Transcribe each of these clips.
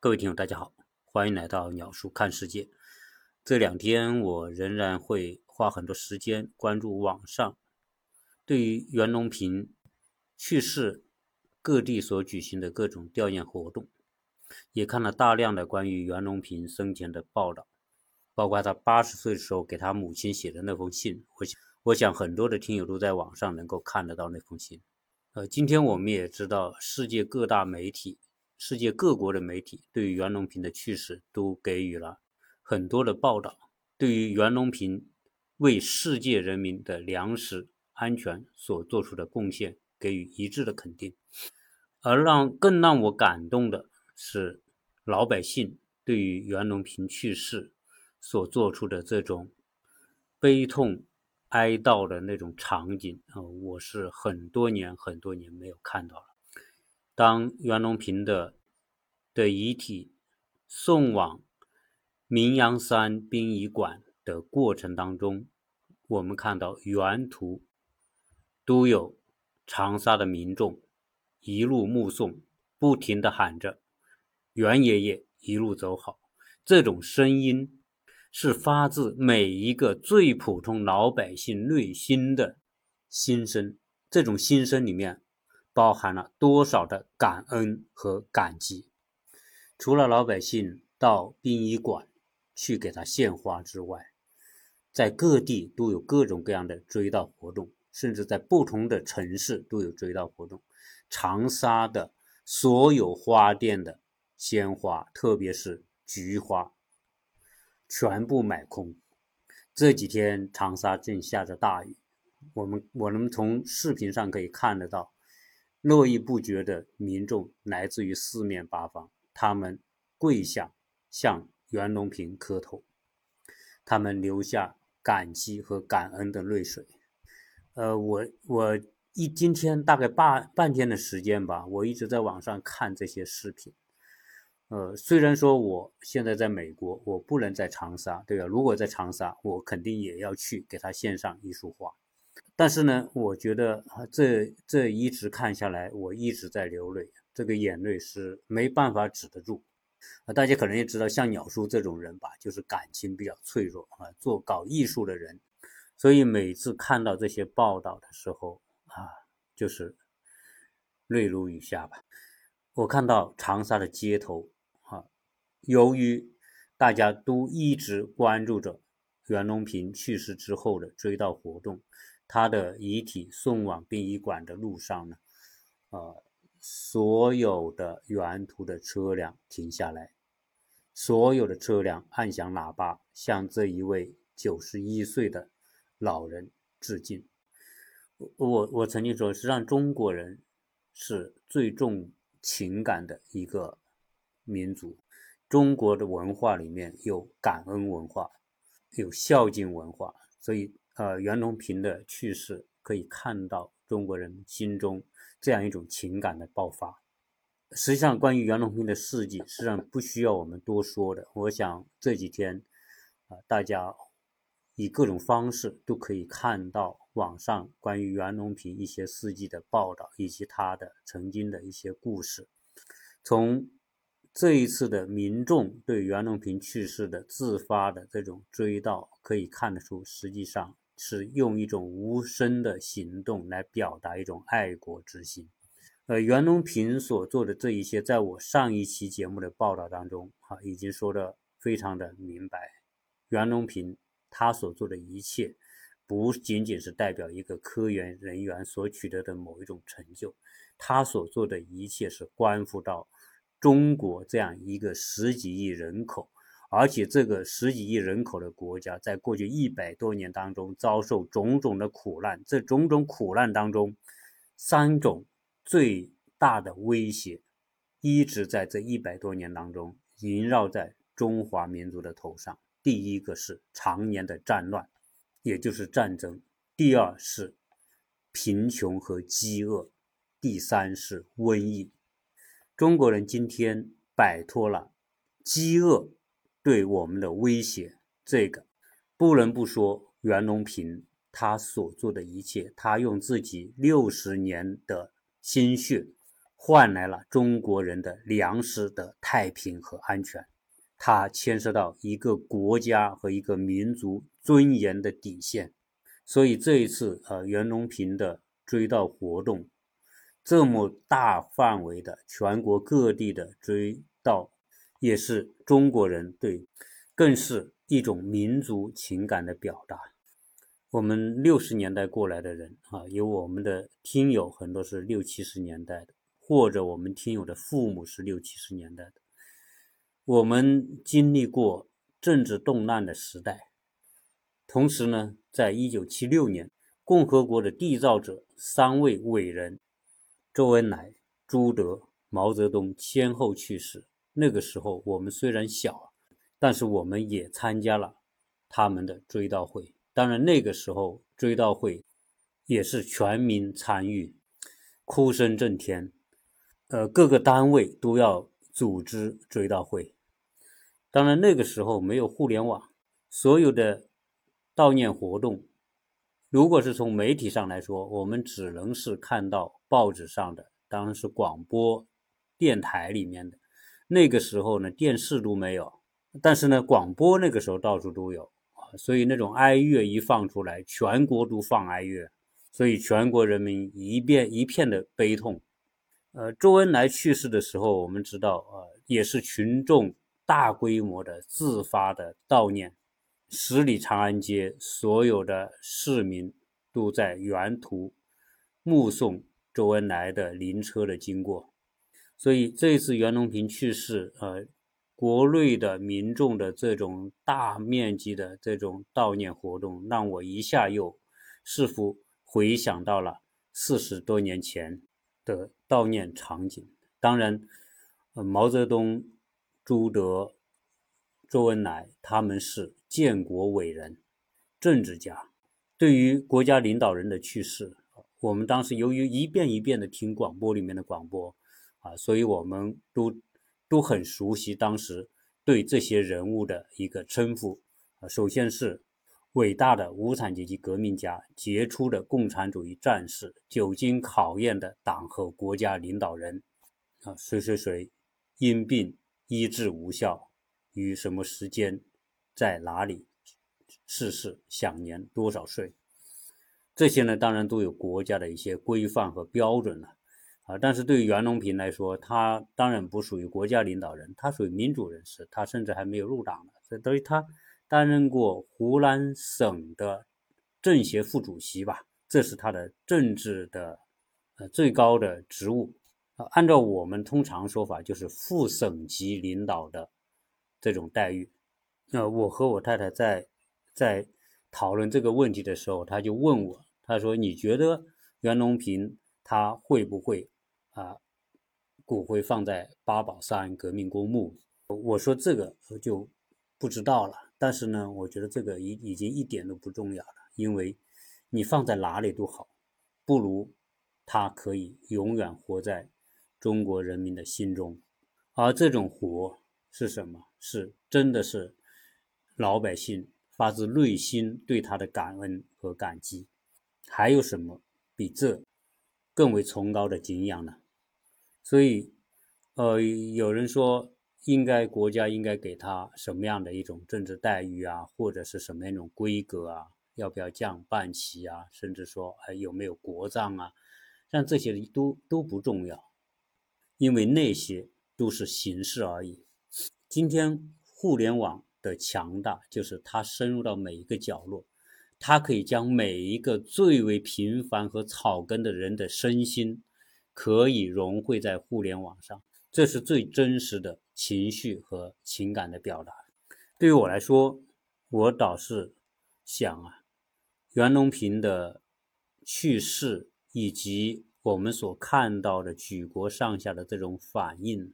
各位听友，大家好，欢迎来到鸟叔看世界。这两天我仍然会花很多时间关注网上对于袁隆平去世各地所举行的各种吊唁活动，也看了大量的关于袁隆平生前的报道，包括他八十岁的时候给他母亲写的那封信。我想，我想很多的听友都在网上能够看得到那封信。呃，今天我们也知道，世界各大媒体、世界各国的媒体对于袁隆平的去世都给予了很多的报道，对于袁隆平为世界人民的粮食安全所做出的贡献给予一致的肯定。而让更让我感动的是，老百姓对于袁隆平去世所做出的这种悲痛。哀悼的那种场景啊，我是很多年很多年没有看到了。当袁隆平的的遗体送往明阳山殡仪馆的过程当中，我们看到沿途都有长沙的民众一路目送，不停的喊着“袁爷爷一路走好”，这种声音。是发自每一个最普通老百姓内心的心声，这种心声里面包含了多少的感恩和感激。除了老百姓到殡仪馆去给他献花之外，在各地都有各种各样的追悼活动，甚至在不同的城市都有追悼活动。长沙的所有花店的鲜花，特别是菊花。全部买空。这几天长沙正下着大雨，我们我们从视频上可以看得到，络绎不绝的民众来自于四面八方，他们跪下向袁隆平磕头，他们流下感激和感恩的泪水。呃，我我一今天大概半半天的时间吧，我一直在网上看这些视频。呃，虽然说我现在在美国，我不能在长沙，对吧？如果在长沙，我肯定也要去给他献上一束花。但是呢，我觉得啊这这一直看下来，我一直在流泪，这个眼泪是没办法止得住。啊，大家可能也知道，像鸟叔这种人吧，就是感情比较脆弱啊，做搞艺术的人，所以每次看到这些报道的时候啊，就是泪如雨下吧。我看到长沙的街头啊。由于大家都一直关注着袁隆平去世之后的追悼活动，他的遗体送往殡仪馆的路上呢，呃，所有的沿途的车辆停下来，所有的车辆按响喇叭，向这一位九十一岁的老人致敬。我我曾经说，实际上中国人是最重情感的一个民族。中国的文化里面有感恩文化，有孝敬文化，所以呃，袁隆平的去世可以看到中国人心中这样一种情感的爆发。实际上，关于袁隆平的事迹，实际上不需要我们多说的。我想这几天啊，大家以各种方式都可以看到网上关于袁隆平一些事迹的报道，以及他的曾经的一些故事，从。这一次的民众对袁隆平去世的自发的这种追悼，可以看得出，实际上是用一种无声的行动来表达一种爱国之心。呃，袁隆平所做的这一些，在我上一期节目的报道当中，啊，已经说的非常的明白。袁隆平他所做的一切，不仅仅是代表一个科研人员所取得的某一种成就，他所做的一切是关乎到。中国这样一个十几亿人口，而且这个十几亿人口的国家，在过去一百多年当中遭受种种的苦难，这种种苦难当中，三种最大的威胁，一直在这一百多年当中萦绕在中华民族的头上。第一个是常年的战乱，也就是战争；第二是贫穷和饥饿；第三是瘟疫。中国人今天摆脱了饥饿对我们的威胁，这个不能不说袁隆平他所做的一切，他用自己六十年的心血换来了中国人的粮食的太平和安全。它牵涉到一个国家和一个民族尊严的底线。所以这一次，呃，袁隆平的追悼活动，这么大范围的全国各地的追悼，也是中国人对，更是一种民族情感的表达。我们六十年代过来的人啊，有我们的听友很多是六七十年代的，或者我们听友的父母是六七十年代的，我们经历过政治动乱的时代。同时呢，在一九七六年，共和国的缔造者三位伟人周恩来、朱德、毛泽东先后去世。那个时候我们虽然小，但是我们也参加了他们的追悼会。当然，那个时候追悼会也是全民参与，哭声震天。呃，各个单位都要组织追悼会。当然，那个时候没有互联网，所有的。悼念活动，如果是从媒体上来说，我们只能是看到报纸上的，当然是广播电台里面的。那个时候呢，电视都没有，但是呢，广播那个时候到处都有啊。所以那种哀乐一放出来，全国都放哀乐，所以全国人民一遍一片的悲痛。呃，周恩来去世的时候，我们知道啊，也是群众大规模的自发的悼念。十里长安街，所有的市民都在沿途目送周恩来的灵车的经过。所以这次袁隆平去世，呃，国内的民众的这种大面积的这种悼念活动，让我一下又似乎回想到了四十多年前的悼念场景。当然，呃，毛泽东、朱德、周恩来他们是。建国伟人、政治家，对于国家领导人的去世，我们当时由于一遍一遍的听广播里面的广播，啊，所以我们都都很熟悉当时对这些人物的一个称呼。啊，首先是伟大的无产阶级革命家、杰出的共产主义战士、久经考验的党和国家领导人，啊，谁谁谁因病医治无效，于什么时间？在哪里逝世？享年多少岁？这些呢，当然都有国家的一些规范和标准了啊。但是对于袁隆平来说，他当然不属于国家领导人，他属于民主人士，他甚至还没有入党呢。所以等于他担任过湖南省的政协副主席吧，这是他的政治的呃最高的职务啊。按照我们通常说法，就是副省级领导的这种待遇。那我和我太太在在讨论这个问题的时候，他就问我，他说：“你觉得袁隆平他会不会啊骨灰放在八宝山革命公墓？”我说这个就不知道了。但是呢，我觉得这个已已经一点都不重要了，因为你放在哪里都好，不如他可以永远活在中国人民的心中。而这种活是什么？是真的是。老百姓发自内心对他的感恩和感激，还有什么比这更为崇高的敬仰呢？所以，呃，有人说，应该国家应该给他什么样的一种政治待遇啊，或者是什么样一种规格啊？要不要降半旗啊？甚至说，还有没有国葬啊？像这些都都不重要，因为那些都是形式而已。今天互联网。的强大就是它深入到每一个角落，它可以将每一个最为平凡和草根的人的身心，可以融汇在互联网上，这是最真实的情绪和情感的表达。对于我来说，我倒是想啊，袁隆平的去世以及我们所看到的举国上下的这种反应。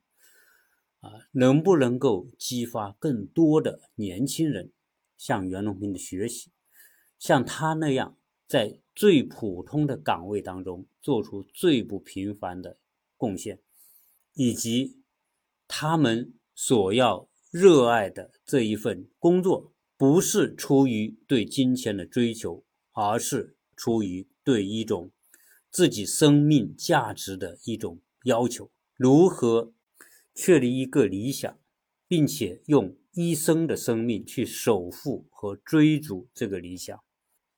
啊，能不能够激发更多的年轻人向袁隆平的学习，像他那样在最普通的岗位当中做出最不平凡的贡献，以及他们所要热爱的这一份工作，不是出于对金钱的追求，而是出于对一种自己生命价值的一种要求，如何确立一个理想，并且用一生的生命去守护和追逐这个理想。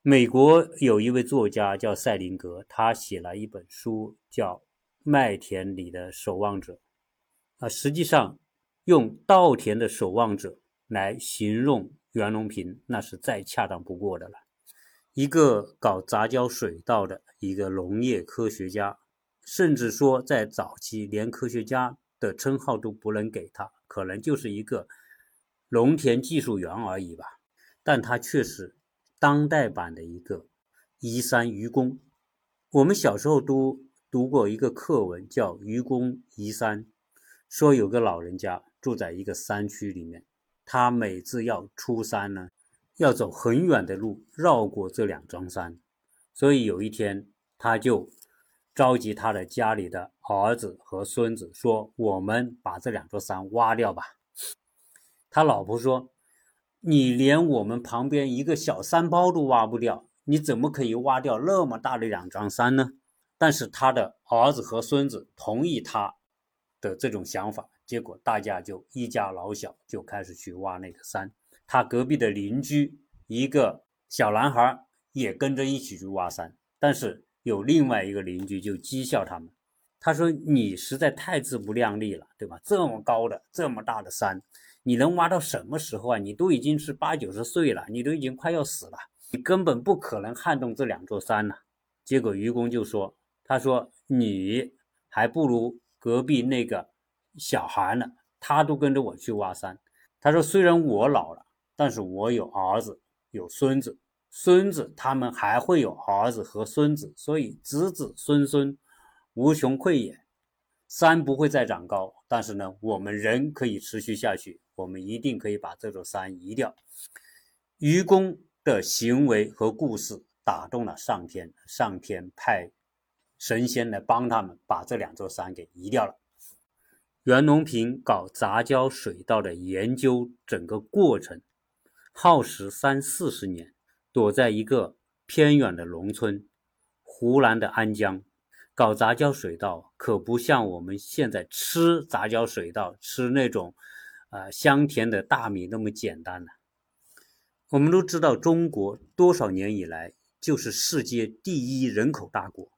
美国有一位作家叫塞林格，他写了一本书叫《麦田里的守望者》，啊，实际上用稻田的守望者来形容袁隆平，那是再恰当不过的了。一个搞杂交水稻的一个农业科学家，甚至说在早期连科学家的称号都不能给他，可能就是一个农田技术员而已吧。但他却是当代版的一个移山愚公。我们小时候都读过一个课文，叫《愚公移山》，说有个老人家住在一个山区里面，他每次要出山呢。要走很远的路，绕过这两桩山，所以有一天，他就召集他的家里的儿子和孙子，说：“我们把这两座山挖掉吧。”他老婆说：“你连我们旁边一个小山包都挖不掉，你怎么可以挖掉那么大的两张山呢？”但是他的儿子和孙子同意他的这种想法，结果大家就一家老小就开始去挖那个山。他隔壁的邻居一个小男孩也跟着一起去挖山，但是有另外一个邻居就讥笑他们，他说：“你实在太自不量力了，对吧？这么高的、这么大的山，你能挖到什么时候啊？你都已经是八九十岁了，你都已经快要死了，你根本不可能撼动这两座山了。”结果愚公就说：“他说你还不如隔壁那个小孩呢，他都跟着我去挖山。他说虽然我老了。”但是我有儿子，有孙子，孙子他们还会有儿子和孙子，所以子子孙孙无穷匮也。山不会再长高，但是呢，我们人可以持续下去，我们一定可以把这座山移掉。愚公的行为和故事打动了上天，上天派神仙来帮他们把这两座山给移掉了。袁隆平搞杂交水稻的研究，整个过程。耗时三四十年，躲在一个偏远的农村，湖南的安江，搞杂交水稻可不像我们现在吃杂交水稻、吃那种，呃香甜的大米那么简单了。我们都知道，中国多少年以来就是世界第一人口大国。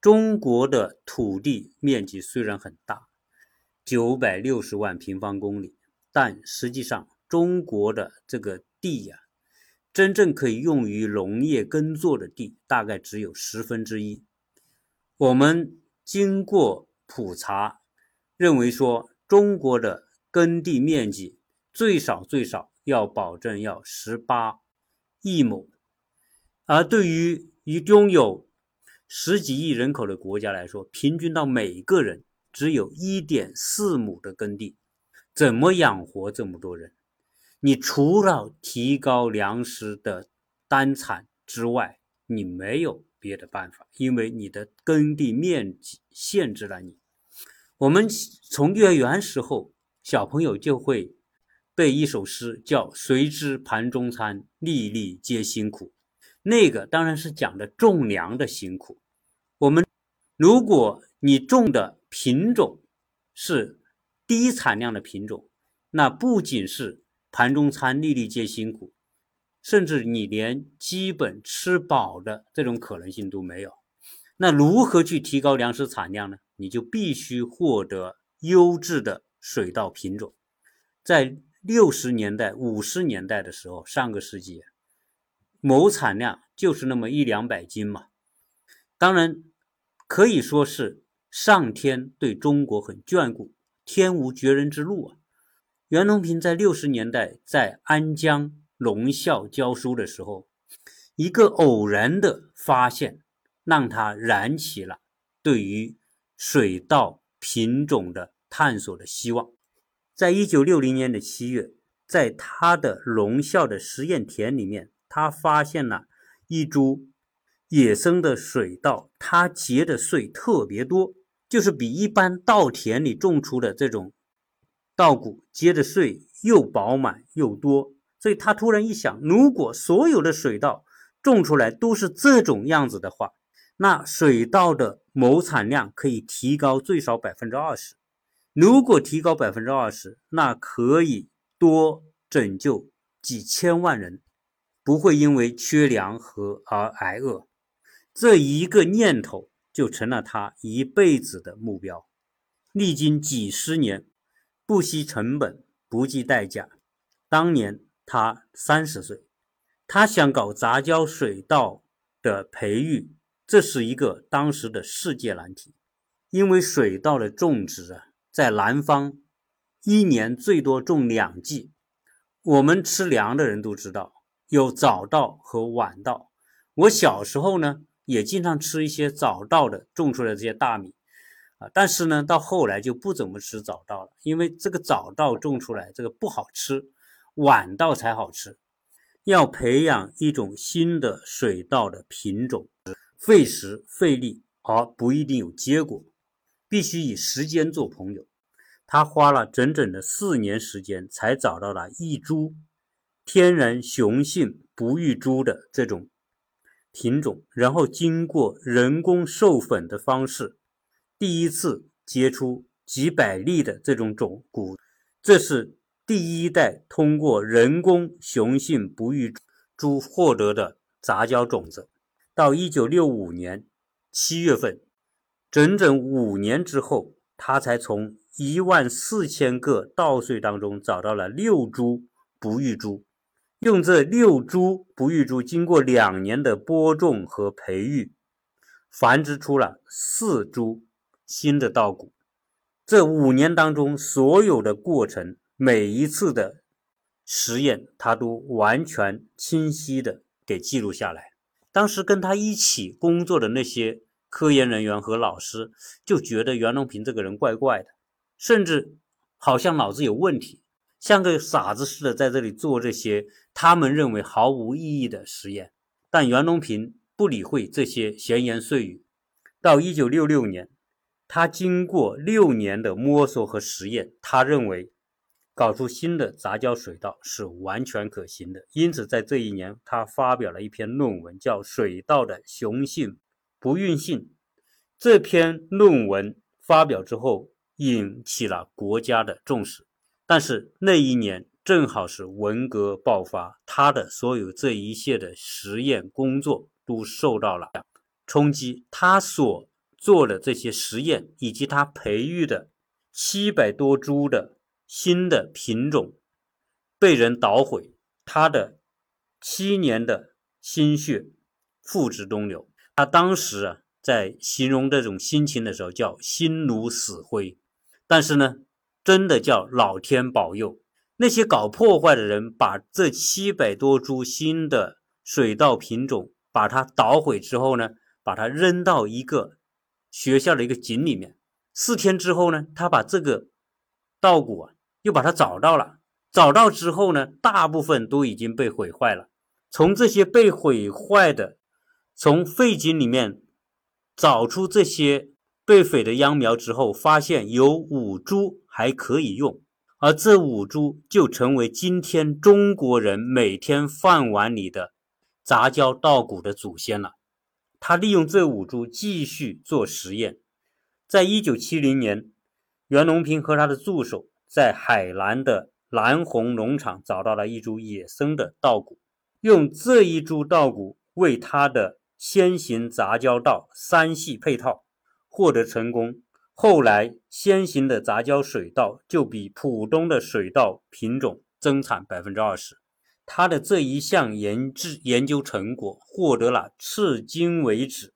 中国的土地面积虽然很大，九百六十万平方公里，但实际上中国的这个。地呀，真正可以用于农业耕作的地大概只有十分之一。我们经过普查，认为说中国的耕地面积最少最少要保证要十八亿亩，而对于一拥有十几亿人口的国家来说，平均到每个人只有一点四亩的耕地，怎么养活这么多人？你除了提高粮食的单产之外，你没有别的办法，因为你的耕地面积限制了你。我们从幼儿园时候，小朋友就会背一首诗，叫“谁知盘中餐，粒粒皆辛苦”。那个当然是讲的种粮的辛苦。我们如果你种的品种是低产量的品种，那不仅是盘中餐，粒粒皆辛苦，甚至你连基本吃饱的这种可能性都没有。那如何去提高粮食产量呢？你就必须获得优质的水稻品种。在六十年代、五十年代的时候，上个世纪，亩产量就是那么一两百斤嘛。当然，可以说是上天对中国很眷顾，天无绝人之路啊。袁隆平在六十年代在安江农校教书的时候，一个偶然的发现让他燃起了对于水稻品种的探索的希望。在一九六零年的七月，在他的农校的实验田里面，他发现了一株野生的水稻，它结的穗特别多，就是比一般稻田里种出的这种。稻谷结的穗又饱满又多，所以他突然一想，如果所有的水稻种出来都是这种样子的话，那水稻的亩产量可以提高最少百分之二十。如果提高百分之二十，那可以多拯救几千万人，不会因为缺粮和而挨饿。这一个念头就成了他一辈子的目标。历经几十年，不惜成本，不计代价。当年他三十岁，他想搞杂交水稻的培育，这是一个当时的世界难题，因为水稻的种植啊。在南方，一年最多种两季。我们吃粮的人都知道，有早稻和晚稻。我小时候呢，也经常吃一些早稻的种出来的这些大米啊。但是呢，到后来就不怎么吃早稻了，因为这个早稻种出来这个不好吃，晚稻才好吃。要培养一种新的水稻的品种，费时费力，而不一定有结果。必须以时间做朋友。他花了整整的四年时间，才找到了一株天然雄性不育株的这种品种，然后经过人工授粉的方式，第一次结出几百粒的这种种谷。这是第一代通过人工雄性不育株获得的杂交种子。到一九六五年七月份。整整五年之后，他才从一万四千个稻穗当中找到了六株不育株，用这六株不育株经过两年的播种和培育，繁殖出了四株新的稻谷。这五年当中，所有的过程，每一次的实验，他都完全清晰的给记录下来。当时跟他一起工作的那些。科研人员和老师就觉得袁隆平这个人怪怪的，甚至好像脑子有问题，像个傻子似的在这里做这些他们认为毫无意义的实验。但袁隆平不理会这些闲言碎语。到一九六六年，他经过六年的摸索和实验，他认为搞出新的杂交水稻是完全可行的。因此，在这一年，他发表了一篇论文，叫《水稻的雄性》。不孕性这篇论文发表之后，引起了国家的重视。但是那一年正好是文革爆发，他的所有这一切的实验工作都受到了冲击。他所做的这些实验，以及他培育的七百多株的新的品种，被人捣毁，他的七年的心血付之东流。他当时啊，在形容这种心情的时候，叫心如死灰。但是呢，真的叫老天保佑，那些搞破坏的人把这七百多株新的水稻品种把它捣毁之后呢，把它扔到一个学校的一个井里面。四天之后呢，他把这个稻谷啊又把它找到了。找到之后呢，大部分都已经被毁坏了。从这些被毁坏的。从废井里面找出这些被毁的秧苗之后，发现有五株还可以用，而这五株就成为今天中国人每天饭碗里的杂交稻谷的祖先了。他利用这五株继续做实验。在一九七零年，袁隆平和他的助手在海南的南红农场找到了一株野生的稻谷，用这一株稻谷为他的。先行杂交稻三系配套获得成功，后来先行的杂交水稻就比普通的水稻品种增产百分之二十。他的这一项研制研究成果获得了至今为止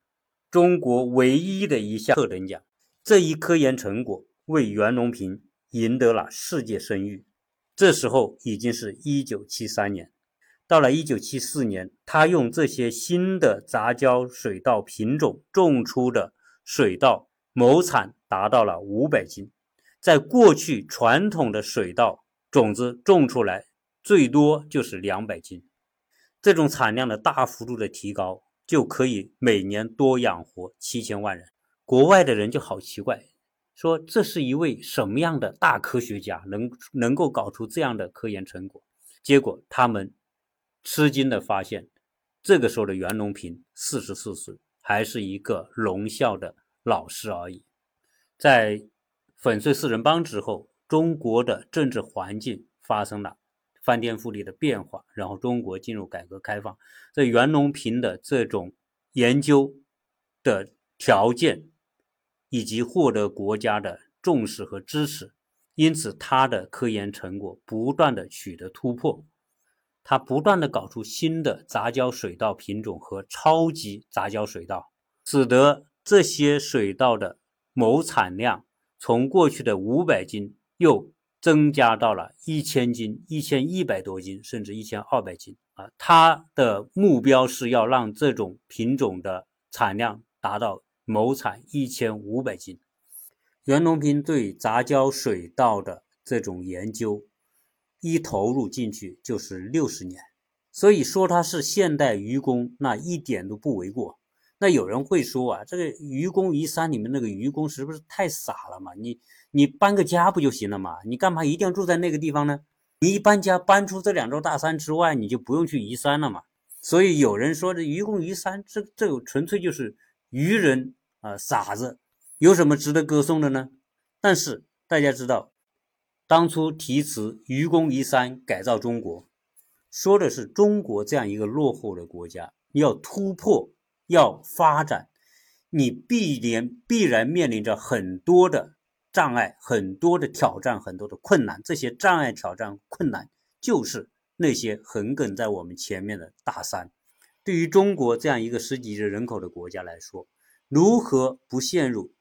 中国唯一的一项特等奖。这一科研成果为袁隆平赢得了世界声誉。这时候已经是一九七三年。到了一九七四年，他用这些新的杂交水稻品种种出的水稻，亩产达到了五百斤。在过去，传统的水稻种子种出来最多就是两百斤。这种产量的大幅度的提高，就可以每年多养活七千万人。国外的人就好奇怪，说这是一位什么样的大科学家，能能够搞出这样的科研成果？结果他们。吃惊的发现，这个时候的袁隆平四十四岁，还是一个农校的老师而已。在粉碎四人帮之后，中国的政治环境发生了翻天覆地的变化，然后中国进入改革开放，在袁隆平的这种研究的条件以及获得国家的重视和支持，因此他的科研成果不断的取得突破，他不断的搞出新的杂交水稻品种和超级杂交水稻，使得这些水稻的亩产量从过去的五百斤又增加到了一千斤、一千一百多斤，甚至一千二百斤啊！他的目标是要让这种品种的产量达到亩产一千五百斤。袁隆平对杂交水稻的这种研究一投入进去就是六十年，所以说他是现代愚公，那一点都不为过。那有人会说啊，这个愚公移山里面那个愚公是不是太傻了嘛？你你搬个家不就行了嘛？你干嘛一定要住在那个地方呢？你一搬家搬出这两座大山之外，你就不用去移山了嘛？所以有人说这愚公移山，这这纯粹就是愚人啊傻子，有什么值得歌颂的呢？但是大家知道，当初题词“愚公移山改造中国”，说的是中国这样一个落后的国家要突破。要发展，你必然必然面临着很多的障碍、很多的挑战、很多的困难。这些障碍、挑战、困难，就是那些横亘在我们前面的大山。对于中国这样一个十几亿人口的国家来说，如何不陷入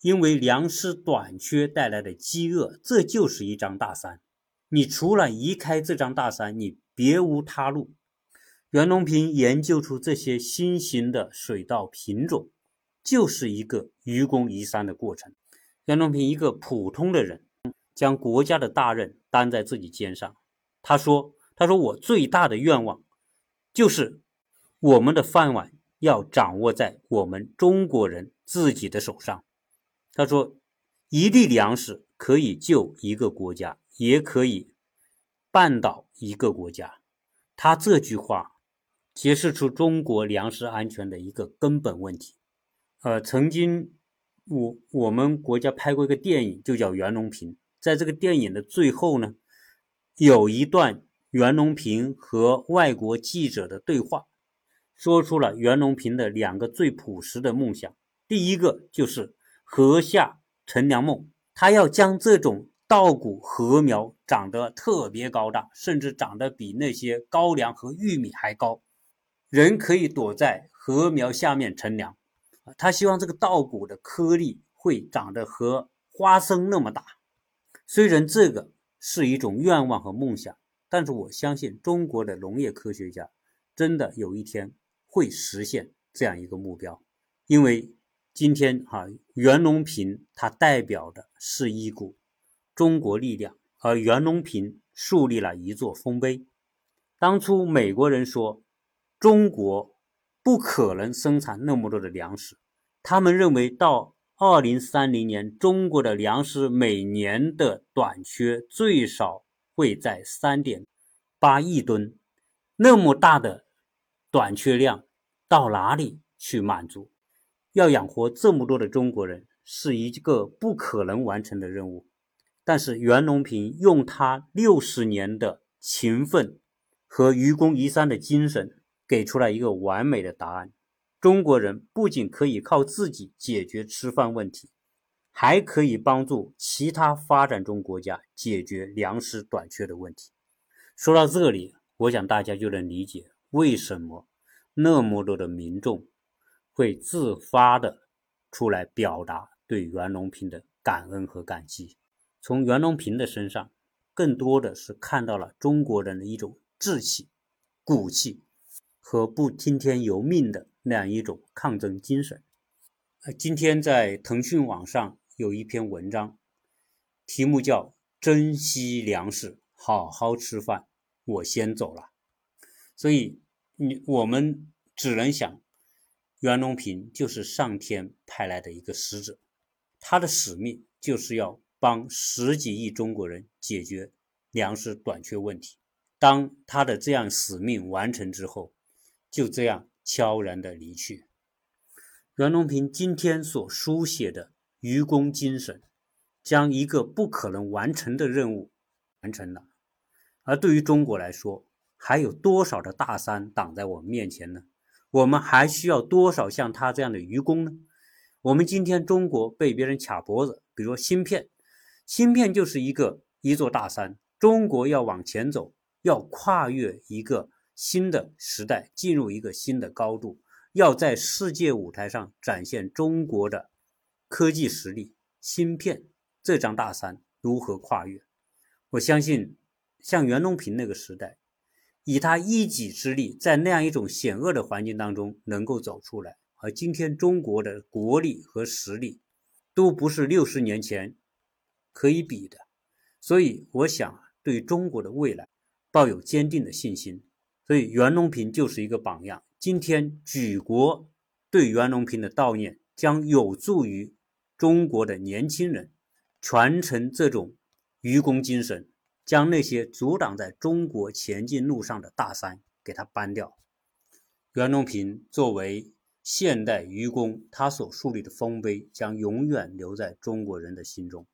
因为粮食短缺带来的饥饿？这就是一张大山。你除了移开这张大山，你别无他路。袁隆平研究出这些新型的水稻品种，就是一个愚公移山的过程。袁隆平一个普通的人，将国家的大任担在自己肩上。他说：“他说我最大的愿望，就是我们的饭碗要掌握在我们中国人自己的手上。”他说：“一粒粮食可以救一个国家，也可以绊倒一个国家。”他这句话。揭示出中国粮食安全的一个根本问题。呃，曾经我我们国家拍过一个电影，就叫《袁隆平》。在这个电影的最后呢，有一段袁隆平和外国记者的对话，说出了袁隆平的两个最朴实的梦想。第一个就是禾下乘凉梦，他要将这种稻谷禾苗长得特别高大，甚至长得比那些高粱和玉米还高。人可以躲在禾苗下面乘凉，他希望这个稻谷的颗粒会长得和花生那么大。虽然这个是一种愿望和梦想，但是我相信中国的农业科学家真的有一天会实现这样一个目标。因为今天哈袁隆平他代表的是一股中国力量，而袁隆平树立了一座丰碑。当初美国人说。中国不可能生产那么多的粮食，他们认为到二零三零年，中国的粮食每年的短缺最少会在三点八亿吨，那么大的短缺量到哪里去满足？要养活这么多的中国人是一个不可能完成的任务。但是袁隆平用他六十年的勤奋和愚公移山的精神。给出了一个完美的答案：中国人不仅可以靠自己解决吃饭问题，还可以帮助其他发展中国家解决粮食短缺的问题。说到这里，我想大家就能理解为什么那么多的民众会自发的出来表达对袁隆平的感恩和感激。从袁隆平的身上，更多的是看到了中国人的一种志气、骨气。和不听天由命的那样一种抗争精神。呃，今天在腾讯网上有一篇文章，题目叫《珍惜粮食，好好吃饭》，我先走了。所以，你我们只能想，袁隆平就是上天派来的一个使者，他的使命就是要帮十几亿中国人解决粮食短缺问题。当他的这样使命完成之后，就这样悄然的离去。袁隆平今天所书写的愚公精神，将一个不可能完成的任务完成了。而对于中国来说，还有多少的大山挡在我们面前呢？我们还需要多少像他这样的愚公呢？我们今天中国被别人卡脖子，比如说芯片，芯片就是一个一座大山。中国要往前走，要跨越一个新的时代，进入一个新的高度。要在世界舞台上展现中国的科技实力，芯片这张大山如何跨越？我相信，像袁隆平那个时代，以他一己之力，在那样一种险恶的环境当中能够走出来，而今天中国的国力和实力都不是六十年前可以比的，所以我想对中国的未来抱有坚定的信心。所以袁隆平就是一个榜样。今天举国对袁隆平的悼念，将有助于中国的年轻人传承这种愚公精神，将那些阻挡在中国前进路上的大山给它搬掉。袁隆平作为现代愚公，他所树立的丰碑将永远留在中国人的心中。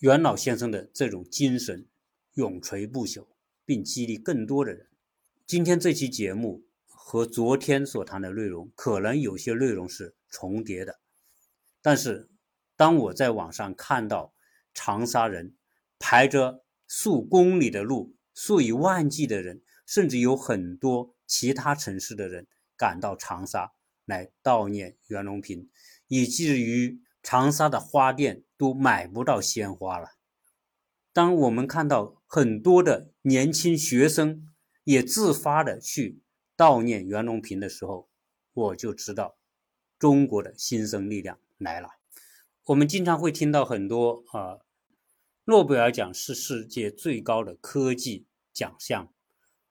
袁老先生的这种精神永垂不朽，并激励更多的人。今天这期节目。和昨天所谈的内容可能有些内容是重叠的，但是当我在网上看到长沙人排着数公里的路、数以万计的人，甚至有很多其他城市的人赶到长沙来悼念袁隆平，以至于长沙的花店都买不到鲜花了。当我们看到很多的年轻学生也自发的去。悼念袁隆平的时候，我就知道中国的新生力量来了。我们经常会听到很多啊，诺贝尔奖是世界最高的科技奖项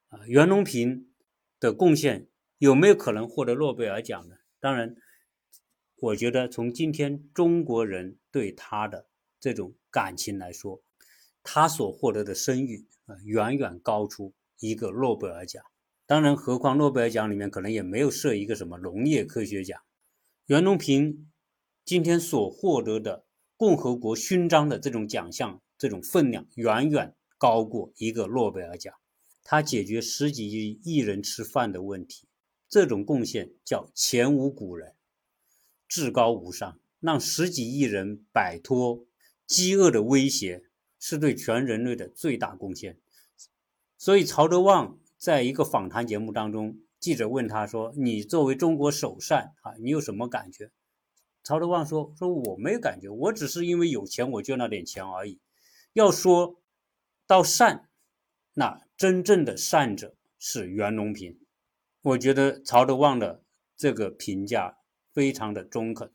啊，袁隆平的贡献有没有可能获得诺贝尔奖呢？当然，我觉得从今天中国人对他的这种感情来说，他所获得的声誉啊，远远高出一个诺贝尔奖。当然，何况诺贝尔奖里面可能也没有设一个什么农业科学奖。袁隆平今天所获得的共和国勋章的这种奖项，这种分量远远高过一个诺贝尔奖。他解决十几亿亿人吃饭的问题，这种贡献叫前无古人，至高无上，让十几亿人摆脱饥饿的威胁，是对全人类的最大贡献。所以，曹德旺。在一个访谈节目当中，记者问他说：“你作为中国首善啊，你有什么感觉？”曹德旺说：“说我没感觉，我只是因为有钱，我捐了点钱而已。要说到善，那真正的善者是袁隆平。我觉得曹德旺的这个评价非常的中肯。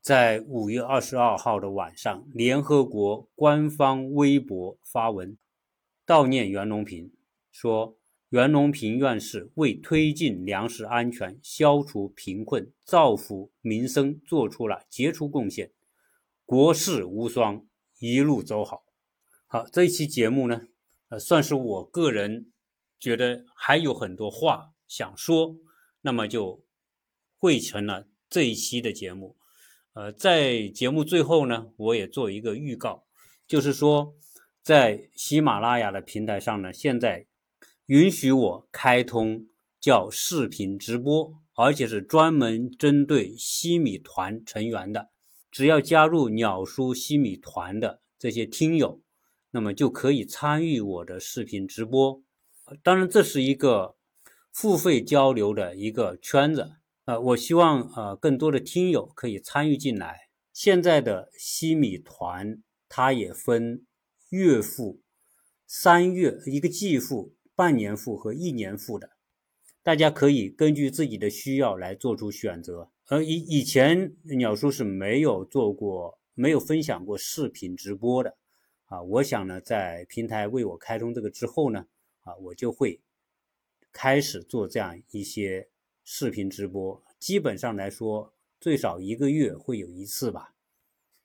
在五月二十二号的晚上，联合国官方微博发文悼念袁隆平，说。”袁隆平院士为推进粮食安全、消除贫困、造福民生做出了杰出贡献，国士无双，一路走好。好，这一期节目呢，呃，算是我个人觉得还有很多话想说，那么就汇成了这一期的节目。呃，在节目最后呢，我也做一个预告，就是说，在喜马拉雅的平台上呢，现在。允许我开通叫视频直播，而且是专门针对西米团成员的。只要加入鸟叔西米团的这些听友，那么就可以参与我的视频直播。当然，这是一个付费交流的一个圈子啊。我希望呃更多的听友可以参与进来。现在的西米团，它也分月付、三月一个季付。半年付和一年付的，大家可以根据自己的需要来做出选择。而以以前鸟叔是没有做过、没有分享过视频直播的啊。我想呢，在平台为我开通这个之后呢，啊，我就会开始做这样一些视频直播。基本上来说，最少一个月会有一次吧。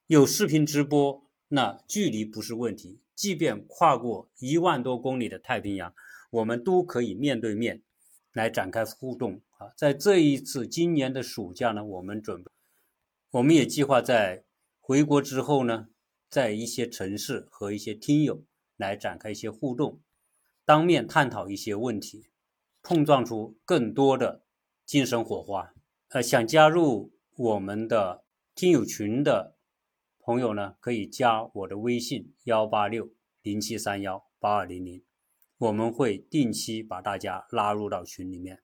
有视频直播，那距离不是问题，即便跨过一万多公里的太平洋。我们都可以面对面来展开互动啊。在这一次今年的暑假呢，我们准备，我们也计划在回国之后呢，在一些城市和一些听友来展开一些互动，当面探讨一些问题，碰撞出更多的精神火花。呃，想加入我们的听友群的朋友呢，可以加我的微信幺八六零七三幺八二零零。我们会定期把大家拉入到群里面。